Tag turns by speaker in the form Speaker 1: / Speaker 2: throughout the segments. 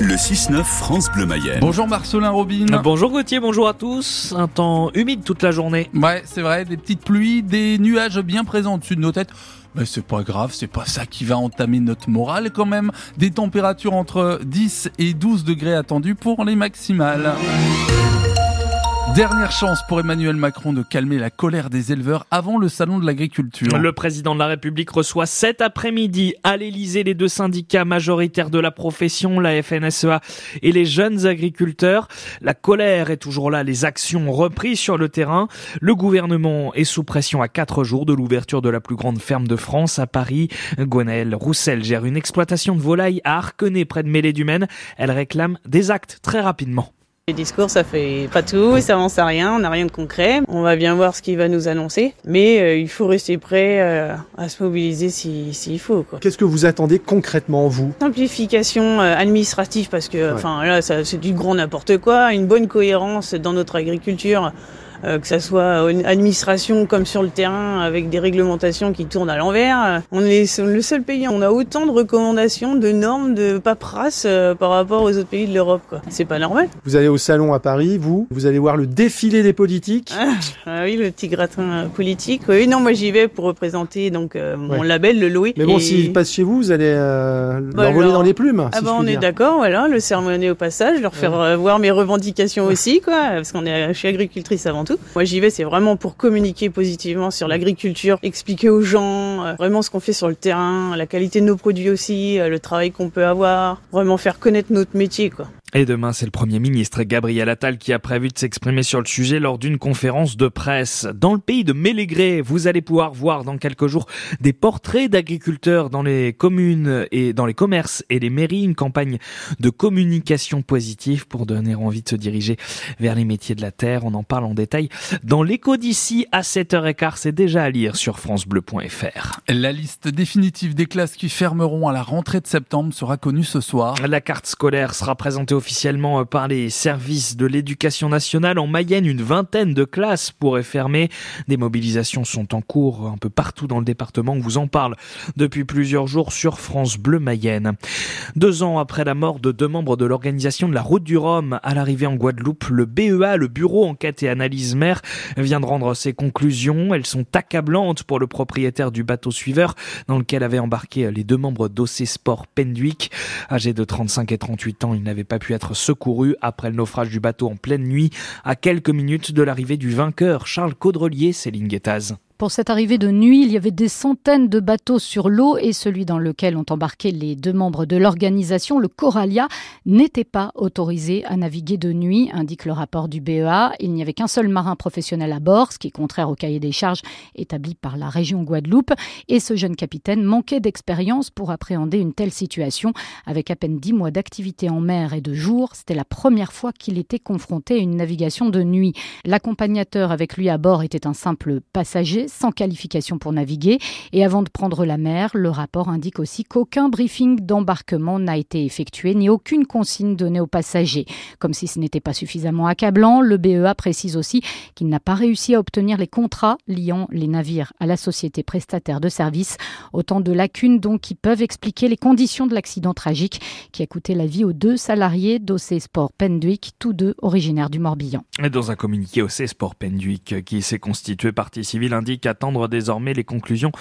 Speaker 1: Le 6-9 France Bleu Mayenne.
Speaker 2: Bonjour Marcelin Robin.
Speaker 3: Bonjour Gauthier, bonjour à tous. Un temps humide toute la journée.
Speaker 2: Ouais, c'est vrai, des petites pluies, des nuages bien présents au-dessus de nos têtes. Mais c'est pas grave, c'est pas ça qui va entamer notre morale quand même. Des températures entre 10 et 12 degrés attendues pour les maximales. Dernière chance pour Emmanuel Macron de calmer la colère des éleveurs avant le salon de l'agriculture.
Speaker 3: Le président de la République reçoit cet après-midi à l'Elysée les deux syndicats majoritaires de la profession, la FNSEA et les jeunes agriculteurs. La colère est toujours là, les actions reprises sur le terrain. Le gouvernement est sous pression à quatre jours de l'ouverture de la plus grande ferme de France à Paris. Gwenaëlle Roussel gère une exploitation de volailles à Arquenay près de Mêlée-du-Maine. Elle réclame des actes très rapidement.
Speaker 4: Les discours, ça fait pas tout, ça avance à rien, on n'a rien de concret. On va bien voir ce qu'il va nous annoncer, mais euh, il faut rester prêt euh, à se mobiliser s'il si, faut.
Speaker 5: Qu'est-ce que vous attendez concrètement, vous?
Speaker 4: Simplification euh, administrative, parce que enfin là, c'est du grand n'importe quoi, une bonne cohérence dans notre agriculture. Euh, que ça soit une administration comme sur le terrain avec des réglementations qui tournent à l'envers. On est le seul pays, on a autant de recommandations, de normes, de paperasse euh, par rapport aux autres pays de l'Europe. C'est pas normal.
Speaker 5: Vous allez au salon à Paris, vous, vous allez voir le défilé des politiques.
Speaker 4: Ah, ah oui, le petit gratin politique. Oui, non, moi j'y vais pour représenter donc euh, mon label, le Louis.
Speaker 5: Mais bon, s'ils passent chez vous, vous allez euh, bah, leur voler dans les plumes.
Speaker 4: Ah bah on est d'accord, voilà, le sermonner au passage, leur faire voir mes revendications aussi, quoi, parce qu'on est, je suis agricultrice avant moi j'y vais, c'est vraiment pour communiquer positivement sur l'agriculture, expliquer aux gens euh, vraiment ce qu'on fait sur le terrain, la qualité de nos produits aussi, euh, le travail qu'on peut avoir, vraiment faire connaître notre métier quoi.
Speaker 3: Et demain, c'est le Premier ministre Gabriel Attal qui a prévu de s'exprimer sur le sujet lors d'une conférence de presse. Dans le pays de Mélégré, vous allez pouvoir voir dans quelques jours des portraits d'agriculteurs dans les communes et dans les commerces et les mairies, une campagne de communication positive pour donner envie de se diriger vers les métiers de la terre. On en parle en détail dans l'écho d'ici à 7h15. C'est déjà à lire sur francebleu.fr.
Speaker 2: La liste définitive des classes qui fermeront à la rentrée de septembre sera connue ce soir.
Speaker 3: La carte scolaire sera présentée officiellement par les services de l'éducation nationale. En Mayenne, une vingtaine de classes pourraient fermer. Des mobilisations sont en cours un peu partout dans le département. On vous en parle depuis plusieurs jours sur France Bleu Mayenne. Deux ans après la mort de deux membres de l'organisation de la Route du Rhum à l'arrivée en Guadeloupe, le BEA, le Bureau Enquête et Analyse Mer, vient de rendre ses conclusions. Elles sont accablantes pour le propriétaire du bateau suiveur dans lequel avaient embarqué les deux membres d'OC Sport Pendwick. Âgé de 35 et 38 ans, il n'avait pas pu être secouru après le naufrage du bateau en pleine nuit, à quelques minutes de l'arrivée du vainqueur Charles Caudrelier, Céline Guettaz.
Speaker 6: Pour cette arrivée de nuit, il y avait des centaines de bateaux sur l'eau et celui dans lequel ont embarqué les deux membres de l'organisation, le Coralia, n'était pas autorisé à naviguer de nuit, indique le rapport du BEA. Il n'y avait qu'un seul marin professionnel à bord, ce qui est contraire au cahier des charges établi par la région Guadeloupe. Et ce jeune capitaine manquait d'expérience pour appréhender une telle situation. Avec à peine dix mois d'activité en mer et de jour, c'était la première fois qu'il était confronté à une navigation de nuit. L'accompagnateur avec lui à bord était un simple passager sans qualification pour naviguer. Et avant de prendre la mer, le rapport indique aussi qu'aucun briefing d'embarquement n'a été effectué, ni aucune consigne donnée aux passagers. Comme si ce n'était pas suffisamment accablant, le BEA précise aussi qu'il n'a pas réussi à obtenir les contrats liant les navires à la société prestataire de services. Autant de lacunes donc qui peuvent expliquer les conditions de l'accident tragique qui a coûté la vie aux deux salariés d'OC Sport Pendwick, tous deux originaires du Morbihan.
Speaker 3: Dans un communiqué, OC Sport Pendwick, qui s'est constitué partie civile, indique attendre désormais les conclusions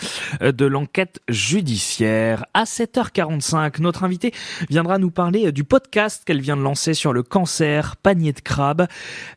Speaker 3: euh, de l'enquête judiciaire. À 7h45, notre invité viendra nous parler euh, du podcast qu'elle vient de lancer sur le cancer, panier de crabe.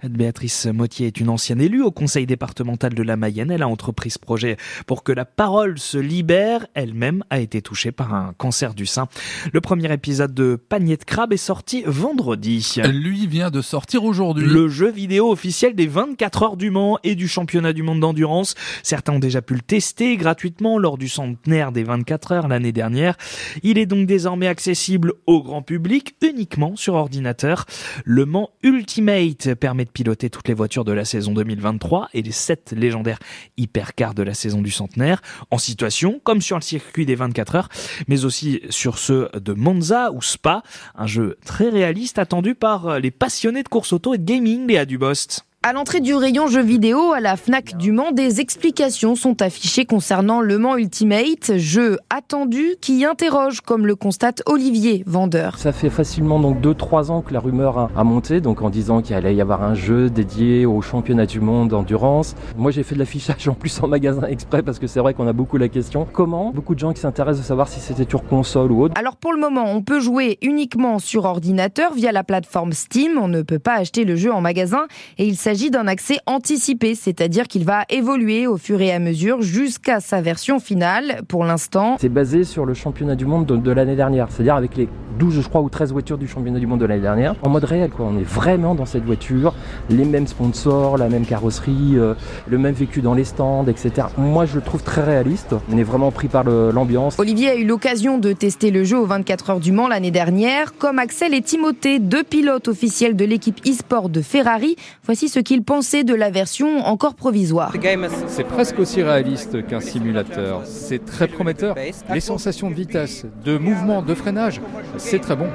Speaker 3: Béatrice Mottier est une ancienne élue au conseil départemental de la Mayenne. Elle a entrepris ce projet pour que la parole se libère. Elle-même a été touchée par un cancer du sein. Le premier épisode de Panier de crabe est sorti vendredi.
Speaker 2: Lui vient de sortir aujourd'hui.
Speaker 3: Le jeu vidéo officiel des 24 heures du Mans et du championnat du monde d'endurance. Certains ont déjà pu le tester gratuitement lors du centenaire des 24 heures l'année dernière. Il est donc désormais accessible au grand public uniquement sur ordinateur. Le Mans Ultimate permet de piloter toutes les voitures de la saison 2023 et les 7 légendaires hypercars de la saison du centenaire en situation comme sur le circuit des 24 heures, mais aussi sur ceux de Monza ou Spa, un jeu très réaliste attendu par les passionnés de course auto et de gaming, Léa Dubost.
Speaker 7: À l'entrée du rayon jeux vidéo à la Fnac du Mans, des explications sont affichées concernant Le Mans Ultimate, jeu attendu qui interroge, comme le constate Olivier, vendeur.
Speaker 8: Ça fait facilement donc 2-3 ans que la rumeur a, monté, donc en disant qu'il allait y avoir un jeu dédié au championnat du monde d'endurance. Moi j'ai fait de l'affichage en plus en magasin exprès parce que c'est vrai qu'on a beaucoup la question. Comment Beaucoup de gens qui s'intéressent de savoir si c'était sur console ou autre.
Speaker 7: Alors pour le moment, on peut jouer uniquement sur ordinateur via la plateforme Steam. On ne peut pas acheter le jeu en magasin et il s'agit s'agit d'un accès anticipé, c'est-à-dire qu'il va évoluer au fur et à mesure jusqu'à sa version finale. Pour l'instant,
Speaker 8: c'est basé sur le championnat du monde de, l'année dernière, c'est-à-dire avec les 12, je crois, ou 13 voitures du championnat du monde de l'année dernière, en mode réel. Quoi. On est vraiment dans cette voiture, les mêmes sponsors, la même carrosserie, euh, le même vécu dans les stands, etc. Moi, je le trouve très réaliste. On est vraiment pris par l'ambiance.
Speaker 7: Olivier a eu l'occasion de tester le jeu aux 24 heures du Mans l'année dernière, comme Axel et Timothée, deux pilotes officiels de l'équipe e-sport de Ferrari. Voici ce qu'il pensait de la version encore provisoire.
Speaker 9: C'est presque aussi réaliste qu'un simulateur. C'est très prometteur. Les sensations de vitesse, de mouvement, de freinage, c'est très bon.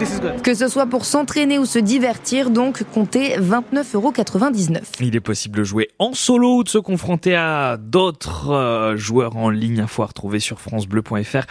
Speaker 7: Que ce soit pour s'entraîner ou se divertir, donc comptez 29,99€.
Speaker 3: Il est possible de jouer en solo ou de se confronter à d'autres euh, joueurs en ligne. Info à retrouver sur francebleu.fr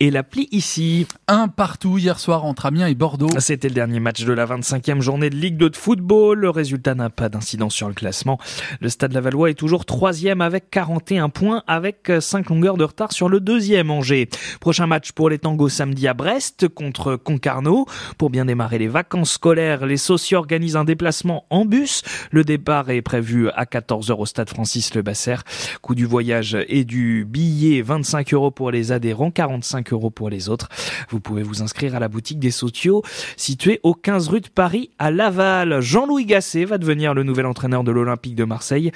Speaker 3: et l'appli ici.
Speaker 2: Un partout hier soir entre Amiens et Bordeaux.
Speaker 3: C'était le dernier match de la 25e journée de Ligue 2 de football. Le résultat n'a pas d'incidence sur le classement. Le Stade Lavallois est toujours troisième avec 41 points, avec 5 longueurs de retard sur le deuxième Angers. Prochain match pour les tangos samedi à Brest contre Concarneau. Pour bien démarrer les vacances scolaires, les socios organisent un déplacement en bus. Le départ est prévu à 14h au Stade Francis Le Basser. Coût du voyage et du billet 25 euros pour les adhérents, 45 euros pour les autres. Vous pouvez vous inscrire à la boutique des socios située au 15 rue de Paris à Laval. Jean-Louis Gasset va devenir le nouvel entraîneur de l'Olympique de Marseille.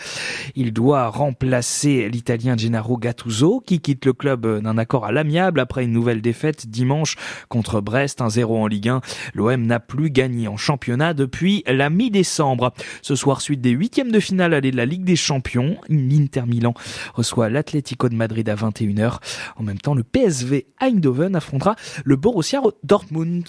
Speaker 3: Il doit remplacer l'Italien Gennaro Gattuso qui quitte le club d'un accord à l'amiable après une nouvelle défaite dimanche contre Brest, 1-0 en Ligue 1. L'OM n'a plus gagné en championnat depuis la mi-décembre. Ce soir, suite des huitièmes de finale aller de la Ligue des Champions, l'Inter Milan reçoit l'Atlético de Madrid à 21h. En même temps, le PSV Eindhoven affrontera le Borussia Dortmund.